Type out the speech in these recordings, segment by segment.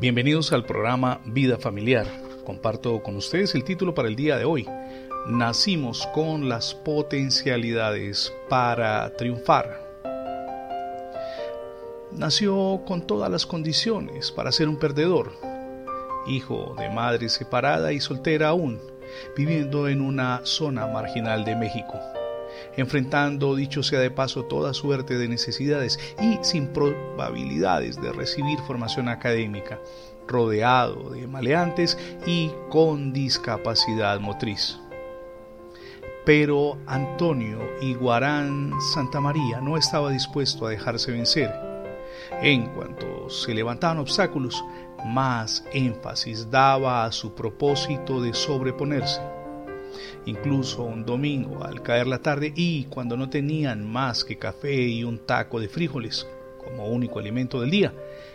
Bienvenidos al programa Vida Familiar. Comparto con ustedes el título para el día de hoy. Nacimos con las potencialidades para triunfar. Nació con todas las condiciones para ser un perdedor. Hijo de madre separada y soltera aún, viviendo en una zona marginal de México enfrentando, dicho sea de paso, toda suerte de necesidades y sin probabilidades de recibir formación académica, rodeado de maleantes y con discapacidad motriz. Pero Antonio Iguarán Santa María no estaba dispuesto a dejarse vencer. En cuanto se levantaban obstáculos, más énfasis daba a su propósito de sobreponerse incluso un domingo al caer la tarde y cuando no tenían más que café y un taco de frijoles como único alimento del día,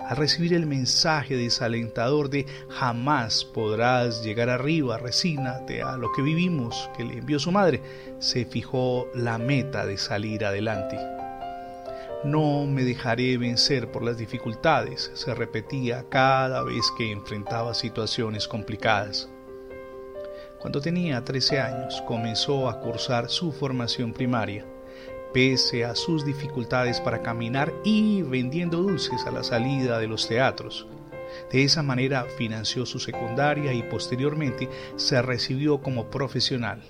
al recibir el mensaje desalentador de jamás podrás llegar arriba, resígnate a lo que vivimos que le envió su madre, se fijó la meta de salir adelante. No me dejaré vencer por las dificultades, se repetía cada vez que enfrentaba situaciones complicadas. Cuando tenía 13 años comenzó a cursar su formación primaria, pese a sus dificultades para caminar y vendiendo dulces a la salida de los teatros. De esa manera financió su secundaria y posteriormente se recibió como profesional.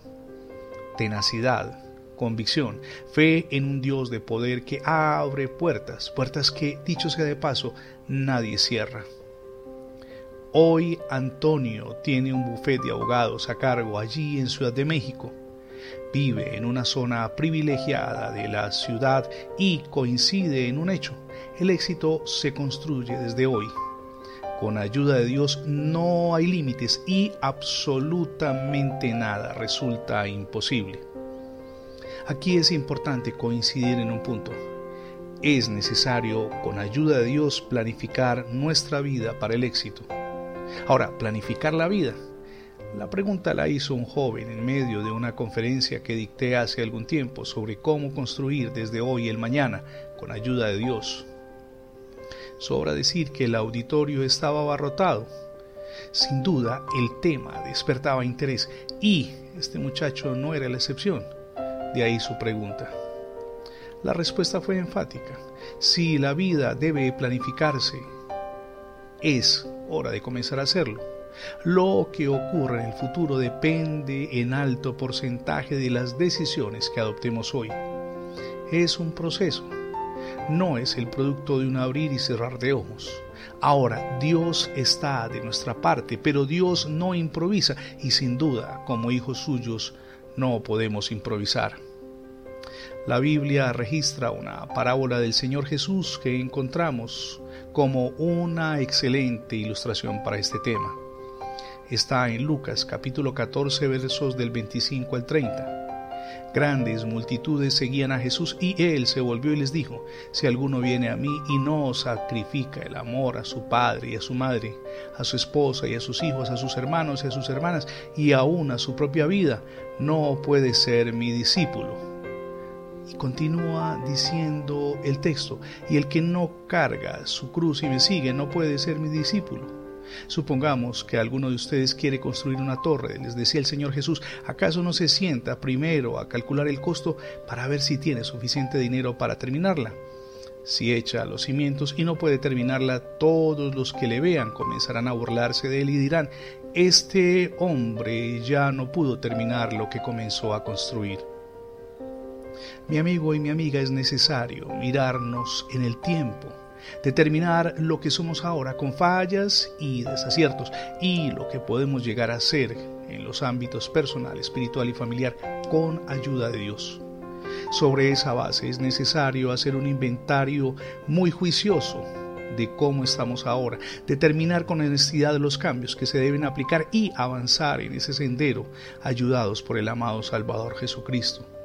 Tenacidad, convicción, fe en un Dios de poder que abre puertas, puertas que, dicho sea de paso, nadie cierra. Hoy Antonio tiene un bufete de abogados a cargo allí en Ciudad de México. Vive en una zona privilegiada de la ciudad y coincide en un hecho. El éxito se construye desde hoy. Con ayuda de Dios no hay límites y absolutamente nada resulta imposible. Aquí es importante coincidir en un punto. Es necesario, con ayuda de Dios, planificar nuestra vida para el éxito. Ahora, planificar la vida. La pregunta la hizo un joven en medio de una conferencia que dicté hace algún tiempo sobre cómo construir desde hoy el mañana con ayuda de Dios. Sobra decir que el auditorio estaba abarrotado. Sin duda, el tema despertaba interés y este muchacho no era la excepción. De ahí su pregunta. La respuesta fue enfática. Si la vida debe planificarse, es hora de comenzar a hacerlo. Lo que ocurra en el futuro depende en alto porcentaje de las decisiones que adoptemos hoy. Es un proceso, no es el producto de un abrir y cerrar de ojos. Ahora, Dios está de nuestra parte, pero Dios no improvisa y sin duda, como hijos suyos, no podemos improvisar. La Biblia registra una parábola del Señor Jesús que encontramos como una excelente ilustración para este tema. Está en Lucas capítulo 14 versos del 25 al 30. Grandes multitudes seguían a Jesús y él se volvió y les dijo, si alguno viene a mí y no sacrifica el amor a su padre y a su madre, a su esposa y a sus hijos, a sus hermanos y a sus hermanas y aún a su propia vida, no puede ser mi discípulo. Y continúa diciendo el texto, y el que no carga su cruz y me sigue no puede ser mi discípulo. Supongamos que alguno de ustedes quiere construir una torre, les decía el Señor Jesús, ¿acaso no se sienta primero a calcular el costo para ver si tiene suficiente dinero para terminarla? Si echa los cimientos y no puede terminarla, todos los que le vean comenzarán a burlarse de él y dirán, este hombre ya no pudo terminar lo que comenzó a construir. Mi amigo y mi amiga, es necesario mirarnos en el tiempo, determinar lo que somos ahora con fallas y desaciertos y lo que podemos llegar a ser en los ámbitos personal, espiritual y familiar con ayuda de Dios. Sobre esa base es necesario hacer un inventario muy juicioso de cómo estamos ahora, determinar con honestidad los cambios que se deben aplicar y avanzar en ese sendero, ayudados por el amado Salvador Jesucristo.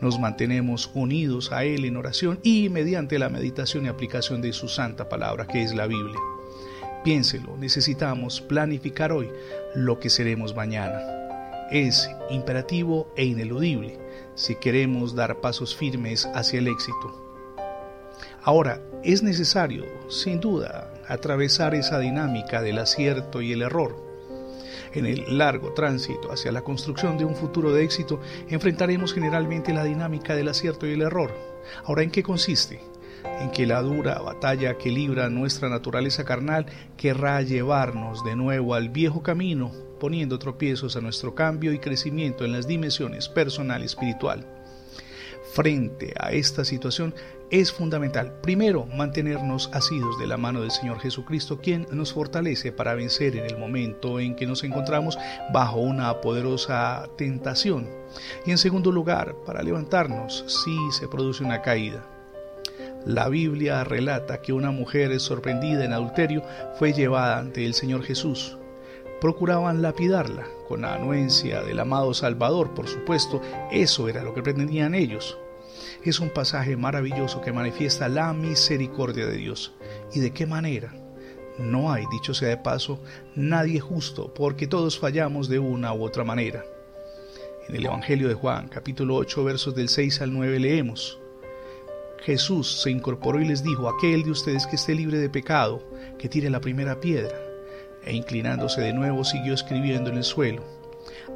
Nos mantenemos unidos a Él en oración y mediante la meditación y aplicación de su santa palabra, que es la Biblia. Piénselo, necesitamos planificar hoy lo que seremos mañana. Es imperativo e ineludible si queremos dar pasos firmes hacia el éxito. Ahora, es necesario, sin duda, atravesar esa dinámica del acierto y el error. En el largo tránsito hacia la construcción de un futuro de éxito enfrentaremos generalmente la dinámica del acierto y el error. Ahora, ¿en qué consiste? En que la dura batalla que libra nuestra naturaleza carnal querrá llevarnos de nuevo al viejo camino, poniendo tropiezos a nuestro cambio y crecimiento en las dimensiones personal y espiritual. Frente a esta situación es fundamental, primero, mantenernos asidos de la mano del Señor Jesucristo, quien nos fortalece para vencer en el momento en que nos encontramos bajo una poderosa tentación. Y en segundo lugar, para levantarnos si se produce una caída. La Biblia relata que una mujer sorprendida en adulterio fue llevada ante el Señor Jesús. Procuraban lapidarla con la anuencia del amado Salvador, por supuesto, eso era lo que pretendían ellos es un pasaje maravilloso que manifiesta la misericordia de Dios. ¿Y de qué manera? No hay, dicho sea de paso, nadie justo, porque todos fallamos de una u otra manera. En el Evangelio de Juan, capítulo 8, versos del 6 al 9, leemos, Jesús se incorporó y les dijo, aquel de ustedes que esté libre de pecado, que tire la primera piedra. E inclinándose de nuevo siguió escribiendo en el suelo.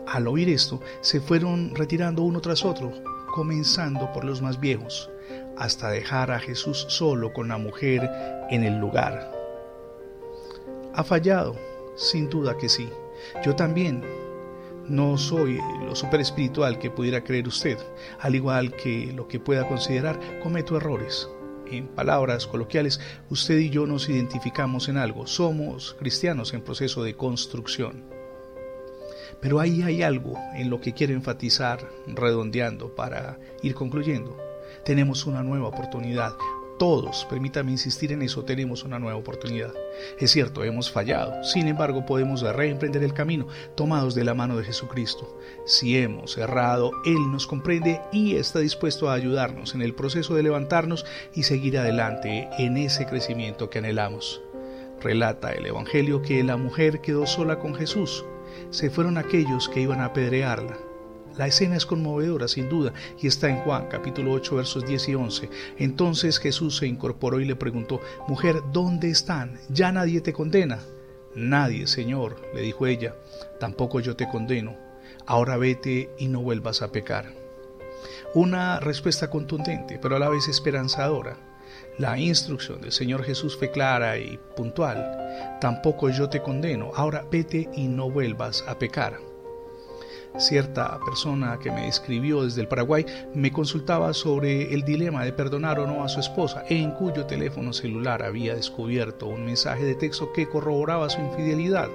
Al oír esto, se fueron retirando uno tras otro, comenzando por los más viejos, hasta dejar a Jesús solo con la mujer en el lugar. ¿Ha fallado? Sin duda que sí. Yo también. No soy lo super espiritual que pudiera creer usted, al igual que lo que pueda considerar, cometo errores. En palabras coloquiales, usted y yo nos identificamos en algo, somos cristianos en proceso de construcción. Pero ahí hay algo en lo que quiero enfatizar, redondeando para ir concluyendo. Tenemos una nueva oportunidad. Todos, permítame insistir en eso, tenemos una nueva oportunidad. Es cierto, hemos fallado, sin embargo podemos reemprender el camino tomados de la mano de Jesucristo. Si hemos errado, Él nos comprende y está dispuesto a ayudarnos en el proceso de levantarnos y seguir adelante en ese crecimiento que anhelamos. Relata el Evangelio que la mujer quedó sola con Jesús se fueron aquellos que iban a apedrearla. La escena es conmovedora, sin duda, y está en Juan capítulo 8 versos 10 y 11. Entonces Jesús se incorporó y le preguntó, Mujer, ¿dónde están? ¿Ya nadie te condena? Nadie, Señor, le dijo ella, tampoco yo te condeno. Ahora vete y no vuelvas a pecar. Una respuesta contundente, pero a la vez esperanzadora. La instrucción del Señor Jesús fue clara y puntual. Tampoco yo te condeno. Ahora vete y no vuelvas a pecar. Cierta persona que me escribió desde el Paraguay me consultaba sobre el dilema de perdonar o no a su esposa, en cuyo teléfono celular había descubierto un mensaje de texto que corroboraba su infidelidad.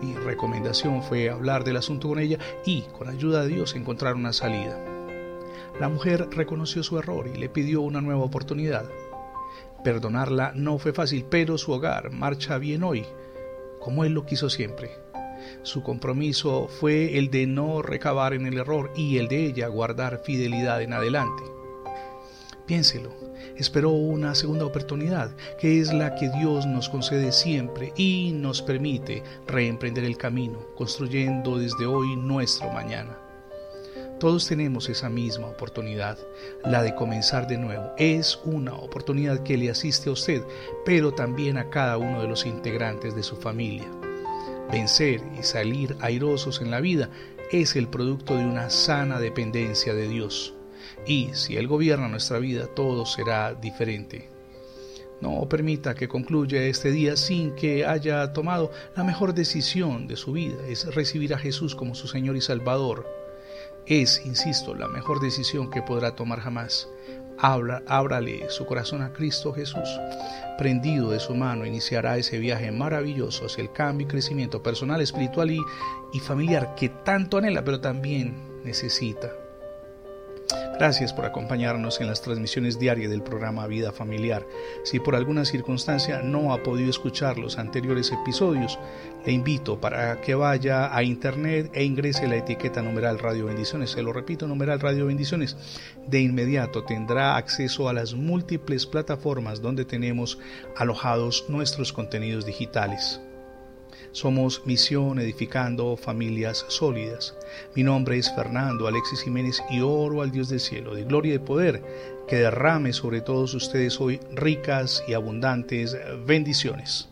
Mi recomendación fue hablar del asunto con ella y, con ayuda de Dios, encontrar una salida. La mujer reconoció su error y le pidió una nueva oportunidad. Perdonarla no fue fácil, pero su hogar marcha bien hoy, como él lo quiso siempre. Su compromiso fue el de no recabar en el error y el de ella guardar fidelidad en adelante. Piénselo, esperó una segunda oportunidad, que es la que Dios nos concede siempre y nos permite reemprender el camino, construyendo desde hoy nuestro mañana. Todos tenemos esa misma oportunidad, la de comenzar de nuevo. Es una oportunidad que le asiste a usted, pero también a cada uno de los integrantes de su familia. Vencer y salir airosos en la vida es el producto de una sana dependencia de Dios. Y si Él gobierna nuestra vida, todo será diferente. No permita que concluya este día sin que haya tomado la mejor decisión de su vida, es recibir a Jesús como su Señor y Salvador es, insisto, la mejor decisión que podrá tomar jamás. Habla, ábrale su corazón a Cristo Jesús. Prendido de su mano, iniciará ese viaje maravilloso hacia el cambio y crecimiento personal, espiritual y familiar que tanto anhela, pero también necesita. Gracias por acompañarnos en las transmisiones diarias del programa Vida Familiar. Si por alguna circunstancia no ha podido escuchar los anteriores episodios, le invito para que vaya a internet e ingrese la etiqueta numeral Radio Bendiciones. Se lo repito, numeral Radio Bendiciones. De inmediato tendrá acceso a las múltiples plataformas donde tenemos alojados nuestros contenidos digitales. Somos Misión Edificando Familias Sólidas. Mi nombre es Fernando Alexis Jiménez y oro al Dios del cielo, de gloria y de poder, que derrame sobre todos ustedes hoy ricas y abundantes bendiciones.